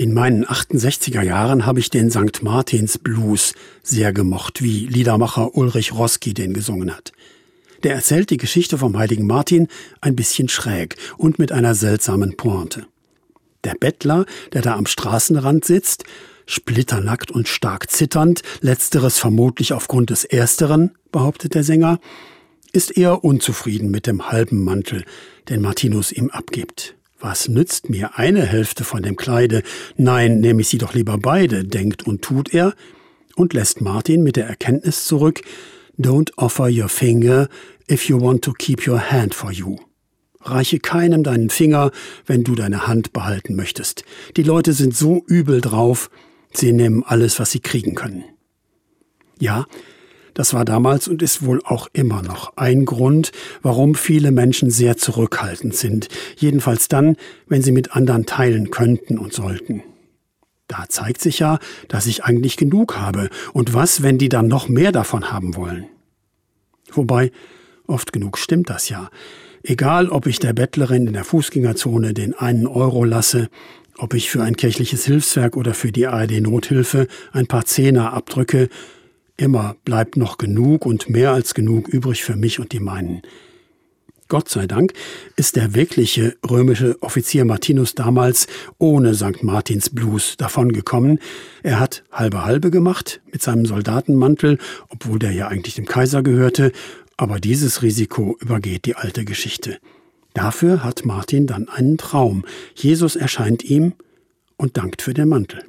In meinen 68er Jahren habe ich den St. Martins Blues sehr gemocht, wie Liedermacher Ulrich Roski den gesungen hat. Der erzählt die Geschichte vom heiligen Martin ein bisschen schräg und mit einer seltsamen Pointe. Der Bettler, der da am Straßenrand sitzt, splitternackt und stark zitternd, letzteres vermutlich aufgrund des ersteren, behauptet der Sänger, ist eher unzufrieden mit dem halben Mantel, den Martinus ihm abgibt. Was nützt mir eine Hälfte von dem Kleide? Nein, nehme ich sie doch lieber beide, denkt und tut er und lässt Martin mit der Erkenntnis zurück, Don't offer your finger if you want to keep your hand for you. Reiche keinem deinen Finger, wenn du deine Hand behalten möchtest. Die Leute sind so übel drauf, sie nehmen alles, was sie kriegen können. Ja, das war damals und ist wohl auch immer noch ein Grund, warum viele Menschen sehr zurückhaltend sind, jedenfalls dann, wenn sie mit anderen teilen könnten und sollten. Da zeigt sich ja, dass ich eigentlich genug habe, und was, wenn die dann noch mehr davon haben wollen? Wobei, oft genug stimmt das ja. Egal, ob ich der Bettlerin in der Fußgängerzone den einen Euro lasse, ob ich für ein kirchliches Hilfswerk oder für die ARD Nothilfe ein paar Zehner abdrücke, Immer bleibt noch genug und mehr als genug übrig für mich und die meinen. Gott sei Dank ist der wirkliche römische Offizier Martinus damals ohne St. Martins Blues davongekommen. Er hat halbe halbe gemacht mit seinem Soldatenmantel, obwohl der ja eigentlich dem Kaiser gehörte, aber dieses Risiko übergeht die alte Geschichte. Dafür hat Martin dann einen Traum. Jesus erscheint ihm und dankt für den Mantel.